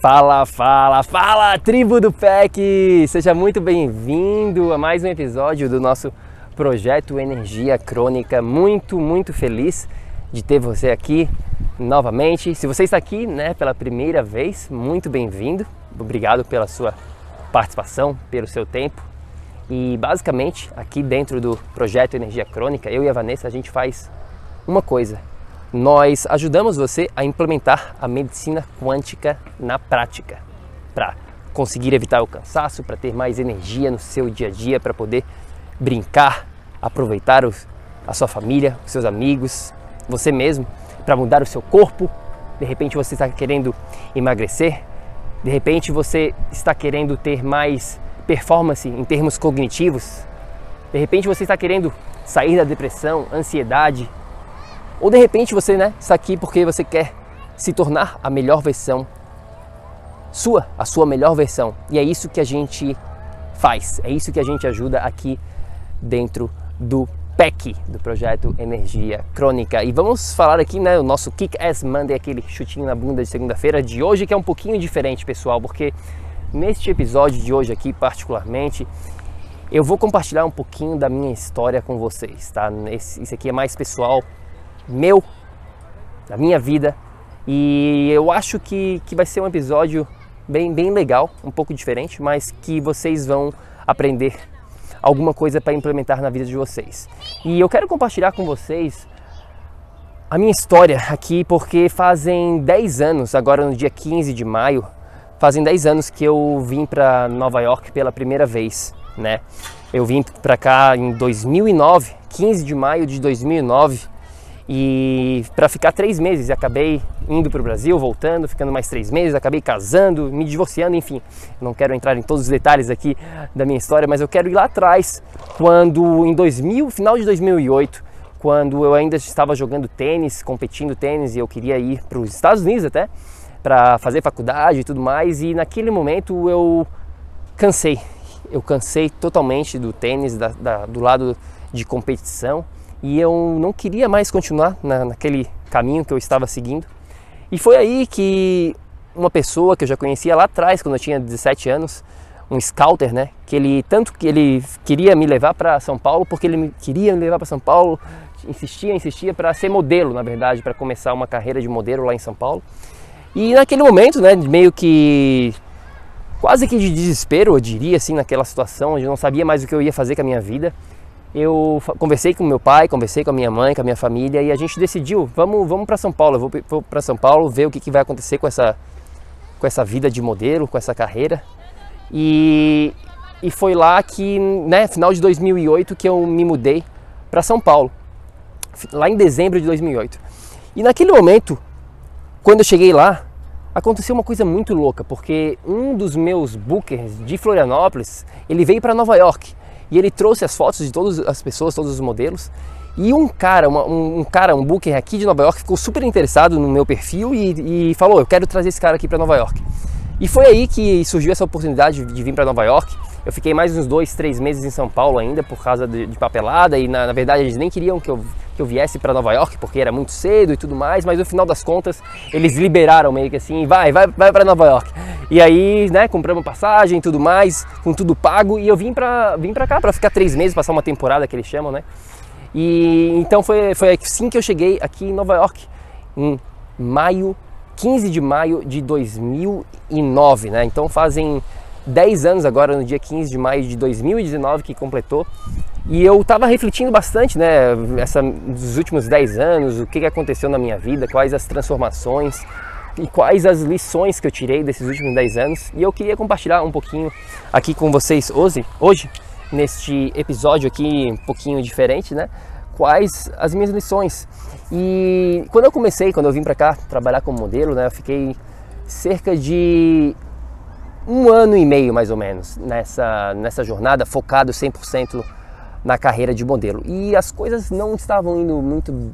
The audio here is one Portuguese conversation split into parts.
Fala, fala, fala, tribo do PEC! Seja muito bem-vindo a mais um episódio do nosso projeto Energia Crônica. Muito, muito feliz de ter você aqui novamente. Se você está aqui né, pela primeira vez, muito bem-vindo. Obrigado pela sua participação, pelo seu tempo. E basicamente, aqui dentro do projeto Energia Crônica, eu e a Vanessa, a gente faz uma coisa, nós ajudamos você a implementar a medicina quântica na prática, para conseguir evitar o cansaço, para ter mais energia no seu dia a dia, para poder brincar, aproveitar os, a sua família, os seus amigos, você mesmo, para mudar o seu corpo. De repente você está querendo emagrecer, de repente você está querendo ter mais performance em termos cognitivos, de repente você está querendo sair da depressão, ansiedade, ou de repente você né, está aqui porque você quer se tornar a melhor versão sua, a sua melhor versão. E é isso que a gente faz, é isso que a gente ajuda aqui dentro do PEC, do projeto Energia Crônica. E vamos falar aqui, né, o nosso Kick Ass Monday, aquele chutinho na bunda de segunda-feira de hoje, que é um pouquinho diferente, pessoal, porque neste episódio de hoje aqui, particularmente, eu vou compartilhar um pouquinho da minha história com vocês, tá? Esse, isso aqui é mais pessoal, meu, da minha vida. E eu acho que, que vai ser um episódio bem, bem legal, um pouco diferente, mas que vocês vão aprender alguma coisa para implementar na vida de vocês. E eu quero compartilhar com vocês a minha história aqui porque fazem 10 anos, agora no dia 15 de maio, fazem 10 anos que eu vim para Nova York pela primeira vez, né? Eu vim para cá em 2009, 15 de maio de 2009 e para ficar três meses. Acabei indo para o Brasil, voltando, ficando mais três meses, acabei casando, me divorciando, enfim. Não quero entrar em todos os detalhes aqui da minha história, mas eu quero ir lá atrás, quando em 2000, final de 2008, quando eu ainda estava jogando tênis, competindo tênis e eu queria ir para os Estados Unidos até para fazer faculdade e tudo mais. E naquele momento eu cansei, eu cansei totalmente do tênis, da, da, do lado de competição e eu não queria mais continuar na, naquele caminho que eu estava seguindo. E foi aí que uma pessoa que eu já conhecia lá atrás, quando eu tinha 17 anos, um scouter, né? Que ele tanto que ele queria me levar para São Paulo, porque ele queria me levar para São Paulo, insistia, insistia para ser modelo, na verdade, para começar uma carreira de modelo lá em São Paulo. E naquele momento, né, meio que quase que de desespero, eu diria assim, naquela situação, onde eu não sabia mais o que eu ia fazer com a minha vida eu conversei com meu pai, conversei com a minha mãe, com a minha família e a gente decidiu, vamos, vamos para São Paulo, eu vou, vou para São Paulo ver o que, que vai acontecer com essa, com essa vida de modelo, com essa carreira. E, e foi lá que, né, final de 2008, que eu me mudei para São Paulo, lá em dezembro de 2008. E naquele momento, quando eu cheguei lá, aconteceu uma coisa muito louca, porque um dos meus bookers de Florianópolis, ele veio para Nova York e ele trouxe as fotos de todas as pessoas, todos os modelos. E um cara, uma, um, um, cara, um booker aqui de Nova York ficou super interessado no meu perfil e, e falou: Eu quero trazer esse cara aqui para Nova York. E foi aí que surgiu essa oportunidade de vir para Nova York. Eu fiquei mais uns dois, três meses em São Paulo ainda por causa de, de papelada e na, na, verdade eles nem queriam que eu, que eu viesse para Nova York porque era muito cedo e tudo mais, mas no final das contas eles liberaram meio que assim, vai, vai, vai para Nova York. E aí, né, compramos passagem e tudo mais, com tudo pago e eu vim para vim para cá para ficar três meses, passar uma temporada que eles chamam, né? E então foi, foi assim que eu cheguei aqui em Nova York, em maio, 15 de maio de 2009, né? Então fazem 10 anos agora, no dia 15 de maio de 2019 que completou. E eu estava refletindo bastante, né, essa, nos últimos 10 anos, o que aconteceu na minha vida, quais as transformações e quais as lições que eu tirei desses últimos 10 anos. E eu queria compartilhar um pouquinho aqui com vocês hoje, hoje neste episódio aqui um pouquinho diferente, né? Quais as minhas lições. E quando eu comecei, quando eu vim para cá trabalhar como modelo, né, eu fiquei cerca de um ano e meio mais ou menos nessa, nessa jornada, focado 100% na carreira de modelo. E as coisas não estavam indo muito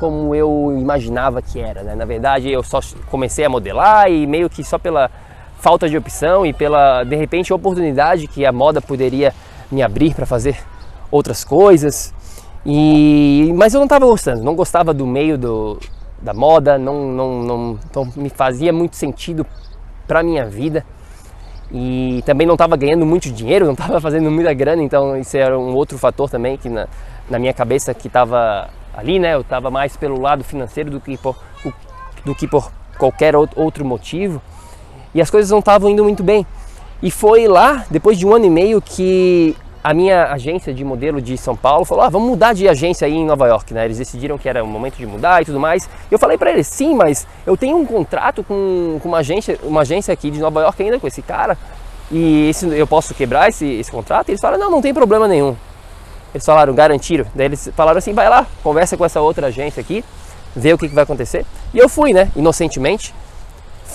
como eu imaginava que era. Né? Na verdade, eu só comecei a modelar e meio que só pela falta de opção e pela, de repente, oportunidade que a moda poderia me abrir para fazer outras coisas. E, mas eu não estava gostando, não gostava do meio do, da moda, não, não, não, me fazia muito sentido para minha vida e também não estava ganhando muito dinheiro, não estava fazendo muita grana, então isso era um outro fator também que na, na minha cabeça que estava ali, né? Eu estava mais pelo lado financeiro do que por, do que por qualquer outro motivo e as coisas não estavam indo muito bem. E foi lá, depois de um ano e meio, que a minha agência de modelo de São Paulo falou: ah, vamos mudar de agência aí em Nova York, né? Eles decidiram que era o momento de mudar e tudo mais. Eu falei para eles: sim, mas eu tenho um contrato com, com uma agência, uma agência aqui de Nova York ainda com esse cara e esse, eu posso quebrar esse, esse contrato? E eles falaram: não, não tem problema nenhum. Eles falaram: garantiram. Daí eles falaram assim: vai lá, conversa com essa outra agência aqui, vê o que, que vai acontecer. E eu fui, né? Inocentemente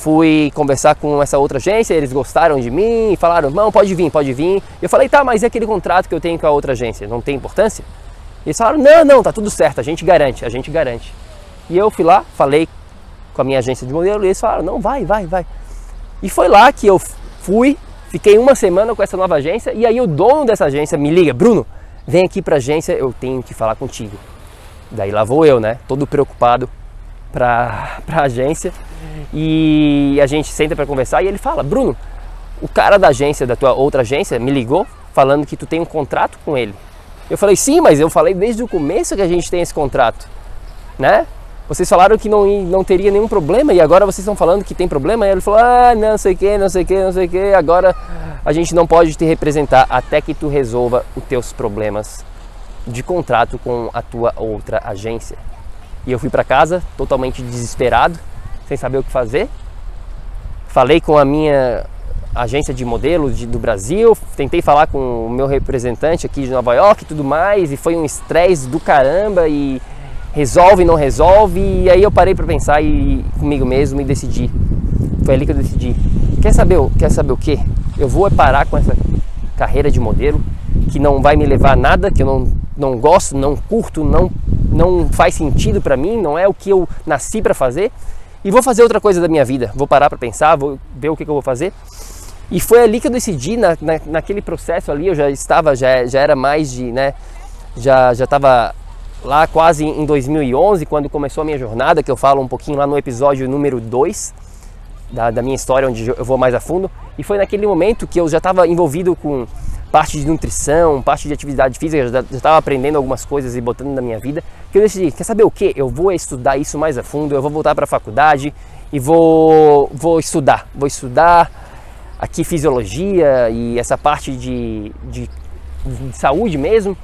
fui conversar com essa outra agência, eles gostaram de mim e falaram, não, pode vir, pode vir. Eu falei, tá, mas e aquele contrato que eu tenho com a outra agência? Não tem importância? Eles falaram, não, não, tá tudo certo, a gente garante, a gente garante. E eu fui lá, falei com a minha agência de modelo e eles falaram, não, vai, vai, vai. E foi lá que eu fui, fiquei uma semana com essa nova agência e aí o dono dessa agência me liga, Bruno, vem aqui pra agência, eu tenho que falar contigo. Daí lá vou eu, né, todo preocupado pra, pra agência e a gente senta para conversar e ele fala: Bruno, o cara da agência, da tua outra agência, me ligou falando que tu tem um contrato com ele. Eu falei: sim, mas eu falei desde o começo que a gente tem esse contrato, né? Vocês falaram que não, não teria nenhum problema e agora vocês estão falando que tem problema. E ele falou: ah, não sei o que, não sei o que, não sei o que. Agora a gente não pode te representar até que tu resolva os teus problemas de contrato com a tua outra agência. E eu fui para casa totalmente desesperado sem saber o que fazer. Falei com a minha agência de modelos de, do Brasil, tentei falar com o meu representante aqui de Nova York e tudo mais, e foi um estresse do caramba e resolve, não resolve, e aí eu parei para pensar e comigo mesmo e decidi. Foi ali que eu decidi. Quer saber, quer saber o que? Eu vou parar com essa carreira de modelo que não vai me levar a nada, que eu não, não gosto, não curto, não, não faz sentido para mim, não é o que eu nasci para fazer e vou fazer outra coisa da minha vida. Vou parar para pensar, vou ver o que, que, eu vou fazer. E foi ali que eu decidi, na, na, naquele processo ali, eu já estava, já, já era mais de, né, já já estava lá quase em 2011, quando começou a minha jornada, que eu falo um pouquinho lá no episódio número 2 da, da minha história, onde eu vou mais a fundo. E foi naquele momento que eu já estava envolvido com parte de nutrição, parte de atividade física, já estava aprendendo algumas coisas e botando na minha vida, que eu decidi, quer saber o que? Eu vou estudar isso mais a fundo, eu vou voltar para a faculdade e vou, vou estudar, vou estudar aqui fisiologia e essa parte de, de, de saúde mesmo.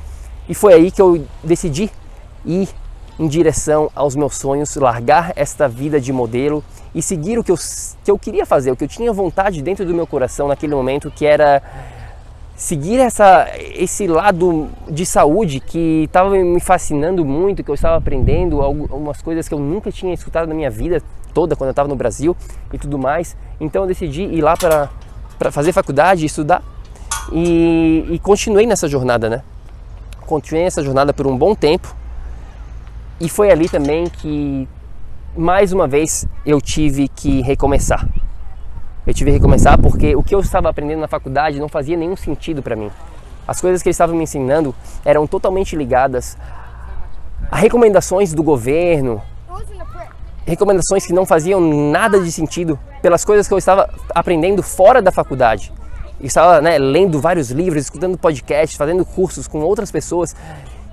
E foi aí que eu decidi ir em direção aos meus sonhos, largar esta vida de modelo e seguir o que eu, que eu queria fazer, o que eu tinha vontade dentro do meu coração naquele momento, que era seguir essa, esse lado de saúde que estava me fascinando muito, que eu estava aprendendo algumas coisas que eu nunca tinha escutado na minha vida toda quando eu estava no Brasil e tudo mais. Então eu decidi ir lá para fazer faculdade, estudar e, e continuei nessa jornada, né? Continuei nessa jornada por um bom tempo e foi ali também que mais uma vez eu tive que recomeçar. Eu tive que recomeçar porque o que eu estava aprendendo na faculdade não fazia nenhum sentido para mim. As coisas que eles estavam me ensinando eram totalmente ligadas a recomendações do governo, recomendações que não faziam nada de sentido pelas coisas que eu estava aprendendo fora da faculdade. Eu estava né, lendo vários livros, escutando podcasts, fazendo cursos com outras pessoas.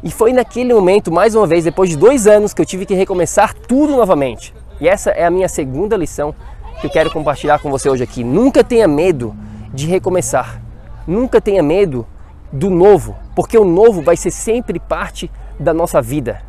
E foi naquele momento, mais uma vez, depois de dois anos, que eu tive que recomeçar tudo novamente. E essa é a minha segunda lição que eu quero compartilhar com você hoje aqui. Nunca tenha medo de recomeçar. Nunca tenha medo do novo, porque o novo vai ser sempre parte da nossa vida,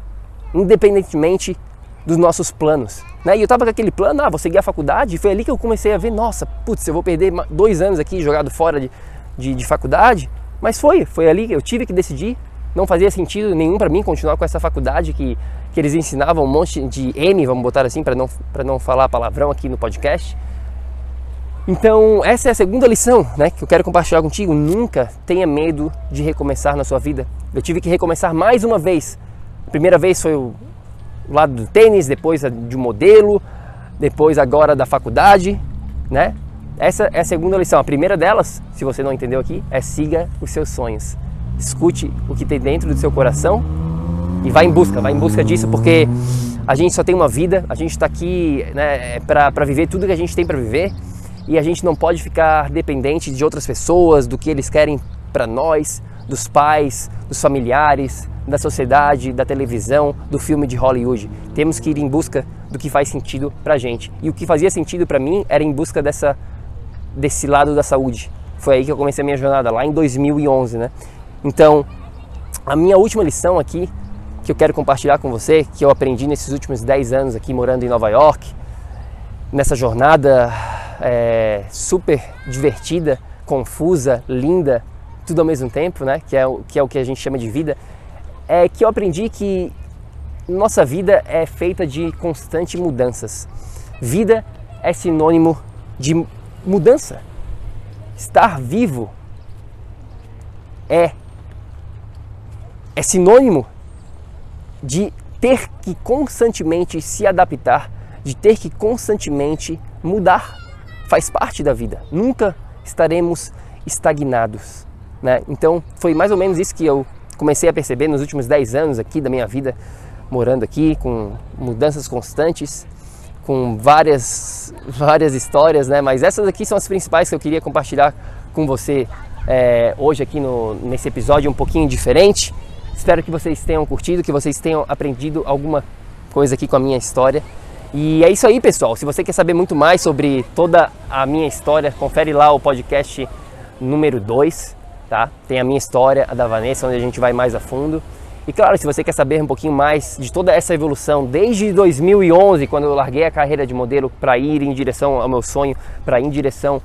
independentemente dos nossos planos. Né? E eu estava com aquele plano, ah, vou seguir a faculdade, e foi ali que eu comecei a ver, nossa, putz, eu vou perder dois anos aqui jogado fora de, de, de faculdade. Mas foi, foi ali que eu tive que decidir. Não fazia sentido nenhum para mim continuar com essa faculdade que, que eles ensinavam um monte de M, vamos botar assim, para não, não falar palavrão aqui no podcast. Então, essa é a segunda lição né, que eu quero compartilhar contigo. Nunca tenha medo de recomeçar na sua vida. Eu tive que recomeçar mais uma vez. A primeira vez foi o lado do tênis, depois de um modelo, depois agora da faculdade, né? Essa é a segunda lição. A primeira delas, se você não entendeu aqui, é siga os seus sonhos. Escute o que tem dentro do seu coração e vá em busca, vá em busca disso, porque a gente só tem uma vida, a gente está aqui né, para viver tudo que a gente tem para viver e a gente não pode ficar dependente de outras pessoas, do que eles querem para nós, dos pais, dos familiares, da sociedade, da televisão, do filme de Hollywood. Temos que ir em busca do que faz sentido para gente. E o que fazia sentido para mim era em busca dessa desse lado da saúde. Foi aí que eu comecei a minha jornada lá em 2011, né? Então, a minha última lição aqui que eu quero compartilhar com você, que eu aprendi nesses últimos 10 anos aqui morando em Nova York, nessa jornada é, super divertida, confusa, linda, tudo ao mesmo tempo, né? Que é, o, que é o que a gente chama de vida, é que eu aprendi que nossa vida é feita de constantes mudanças. Vida é sinônimo de mudança. Estar vivo é é sinônimo de ter que constantemente se adaptar, de ter que constantemente mudar faz parte da vida. Nunca estaremos estagnados. Né? Então foi mais ou menos isso que eu comecei a perceber nos últimos 10 anos aqui da minha vida, morando aqui, com mudanças constantes, com várias, várias histórias, né? mas essas aqui são as principais que eu queria compartilhar com você é, hoje aqui no, nesse episódio um pouquinho diferente. Espero que vocês tenham curtido, que vocês tenham aprendido alguma coisa aqui com a minha história. E é isso aí, pessoal. Se você quer saber muito mais sobre toda a minha história, confere lá o podcast número 2, tá? Tem a minha história, a da Vanessa, onde a gente vai mais a fundo. E claro, se você quer saber um pouquinho mais de toda essa evolução desde 2011, quando eu larguei a carreira de modelo para ir em direção ao meu sonho, para ir em direção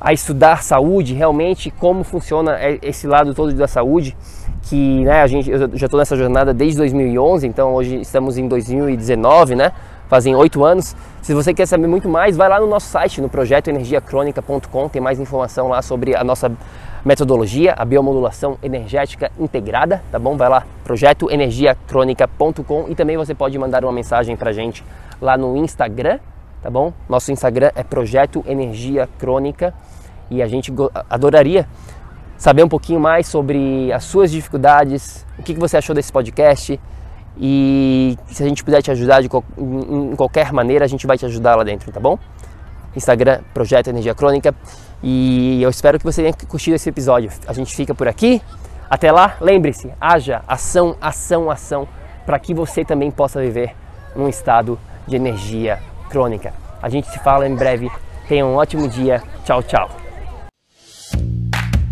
a estudar saúde, realmente como funciona esse lado todo da saúde, que né, a gente, eu já estou nessa jornada desde 2011, então hoje estamos em 2019, né? fazem oito anos. Se você quer saber muito mais, vai lá no nosso site, no projetoenergiacronica.com, tem mais informação lá sobre a nossa metodologia, a biomodulação energética integrada, tá bom? Vai lá, projetoenergiacronica.com e também você pode mandar uma mensagem pra gente lá no Instagram, tá bom? Nosso Instagram é Projeto Energia Crônica e a gente adoraria saber um pouquinho mais sobre as suas dificuldades, o que você achou desse podcast, e se a gente puder te ajudar de, em qualquer maneira, a gente vai te ajudar lá dentro, tá bom? Instagram, Projeto Energia Crônica. E eu espero que você tenha curtido esse episódio. A gente fica por aqui. Até lá, lembre-se, haja ação, ação, ação, para que você também possa viver num estado de energia crônica. A gente se fala em breve. Tenha um ótimo dia. Tchau, tchau.